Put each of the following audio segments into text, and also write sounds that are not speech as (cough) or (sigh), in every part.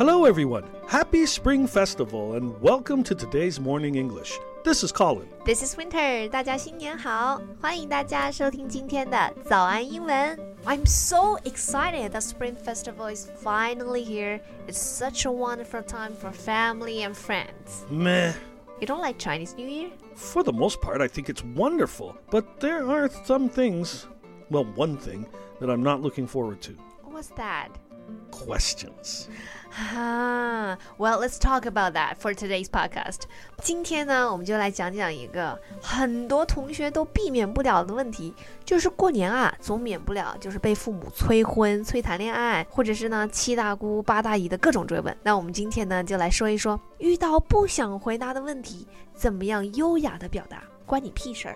Hello, everyone. Happy Spring Festival and welcome to today's Morning English. This is Colin. This is Winter，大家新年好！欢迎大家收听今天的早安英文。I'm so excited that Spring Festival is finally here. It's such a wonderful time for family and friends. Meh. You don't like Chinese New Year? For the most part, I think it's wonderful, but there are some things, well, one thing, that I'm not looking forward to What's that? Questions. Ah, well, let's talk about that for today's podcast. 今天呢，我们就来讲讲一个很多同学都避免不了的问题，就是过年啊，总免不了就是被父母催婚、催谈恋爱，或者是呢七大姑八大姨的各种追问。那我们今天呢，就来说一说，遇到不想回答的问题，怎么样优雅的表达，关你屁事儿。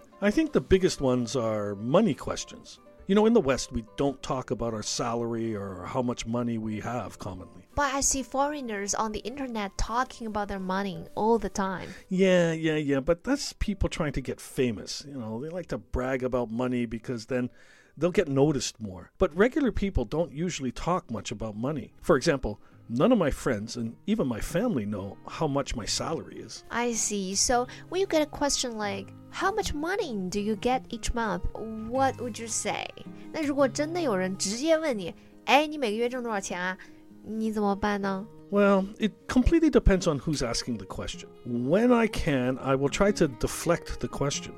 I think the biggest ones are money questions. You know, in the West, we don't talk about our salary or how much money we have commonly. But I see foreigners on the internet talking about their money all the time. Yeah, yeah, yeah, but that's people trying to get famous. You know, they like to brag about money because then they'll get noticed more. But regular people don't usually talk much about money. For example, none of my friends and even my family know how much my salary is. I see. So when you get a question like, How much money do you get each month? What would you say? 那如果真的有人直接问你，哎，你每个月挣多少钱啊？你怎么办呢？ Well, it completely depends on who's asking the question. When I can, I will try to deflect the question.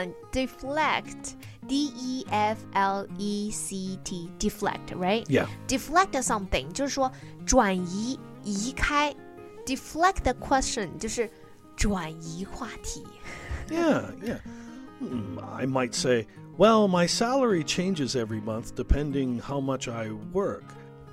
啊，deflect, D E F L E C T, deflect, right? Yeah. deflect something 就是说转移、移开，deflect the question 就是转移话题。 Yeah, yeah. Hmm, I might say, well, my salary changes every month depending how much I work.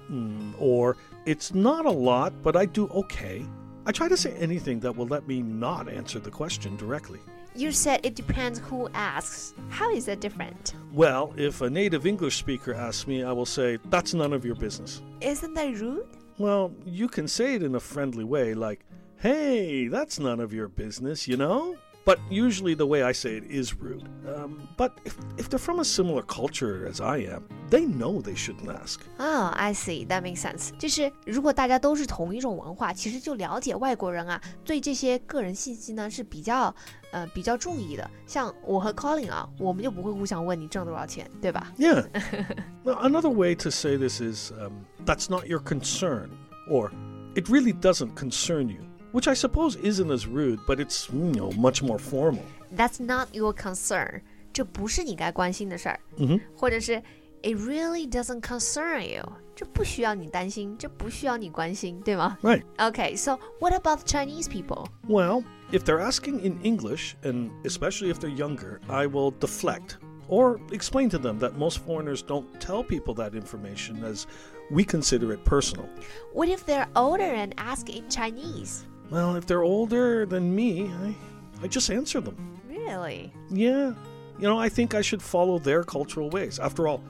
Hmm, or, it's not a lot, but I do okay. I try to say anything that will let me not answer the question directly. You said it depends who asks. How is that different? Well, if a native English speaker asks me, I will say, that's none of your business. Isn't that rude? Well, you can say it in a friendly way, like, hey, that's none of your business, you know? But usually the way I say it is rude. Um, but if, if they're from a similar culture as I am, they know they shouldn't ask. 啊、i see, that makes sense. 就是如果大家都是同一种文化，其实就了解外国人啊，对这些个人信息呢是比较呃比较注意的。像我和 Colin 啊，我们就不会互相问你挣多少钱，对吧？ Yeah. (laughs) now, another way to say this is um, that's not your concern, or it really doesn't concern you, which I suppose isn't as rude, but it's, you know, much more formal. That's not your concern. 这不是你该关心的事儿。Mhm. 或者是 It really doesn't concern you. 这不需要你担心，这不需要你关心，对吗 Right. Okay, so what about Chinese people? Well, if they're asking in English, and especially if they're younger, I will deflect or explain to them that most foreigners don't tell people that information as we consider it personal. What if they're older and ask in Chinese? Well, if they're older than me, I, I just answer them. Really? Yeah, you know, I think I should follow their cultural ways. After all,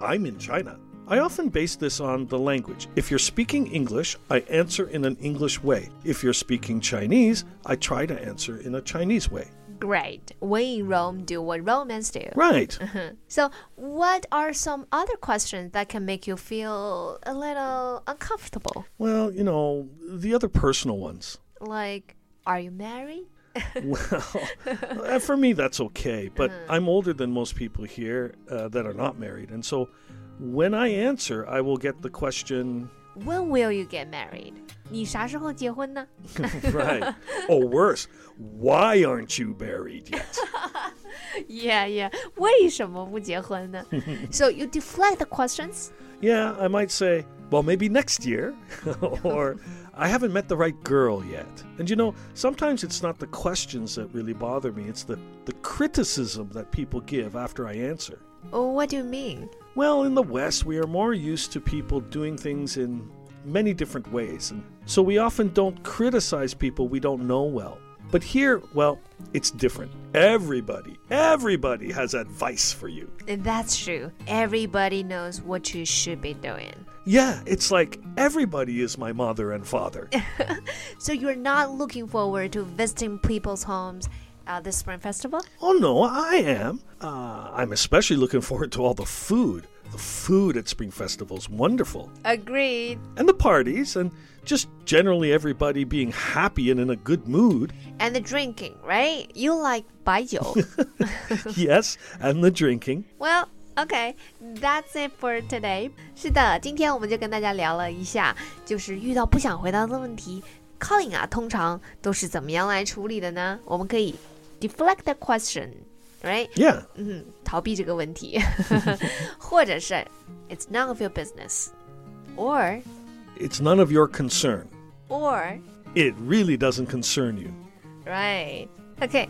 I'm in China. I often base this on the language. If you're speaking English, I answer in an English way. If you're speaking Chinese, I try to answer in a Chinese way. Great. We in Rome, do what Romans do. Right. (laughs) So, what are some other questions that can make you feel a little uncomfortable? Well, you know, the other personal ones. Like, are you married? Well, (laughs) uh, for me, that's okay. But I'm older than most people here uh, that are not married. And so when I answer, I will get the question, When will you get married? 你啥时候结婚呢？ (laughs) right. or worse, why aren't you married yet? (laughs) Yeah, yeah. 为什么不结婚呢 so you deflect the questions. Yeah, I might say, well, maybe next year. or I haven't met the right girl yet. And you know, sometimes it's not the questions that really bother me, it's the, the criticism that people give after I answer. Oh, what do you mean? Well, in the West, we are more used to people doing things in many different ways. And so we often don't criticize people we don't know well. But here, well, it's different. Everybody, everybody has advice for you. That's true. Everybody knows what you should be doing. Yeah, it's like everybody is my mother and father. (laughs) So you're not looking forward to visiting people's homes at the Spring Festival? oh no, I am. Uh, I'm especially looking forward to all the food. The food at Spring Festival is wonderful. Agreed. And the parties, and just generally everybody being happy and in a good mood. And the drinking, right? You like baijiu. (laughs) yes, and the drinking. Well, okay, that's it for today. 是的，今天我们就跟大家聊了一下，就是遇到不想回答的问题，Colin 啊，通常都是怎么样来处理的呢？我们可以 deflect the question。Right， Yeah, 嗯，(laughs) 逃避这个问题，或者是 It's none of your business，or it's none of your concern. or It really doesn't concern you. right，OK，、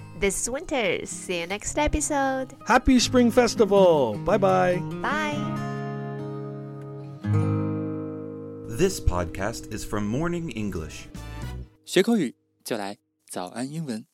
This is Winter. See you next episode. Happy Spring Festival! Bye bye. Bye. This podcast is from Morning English. 学口语就来早安英文。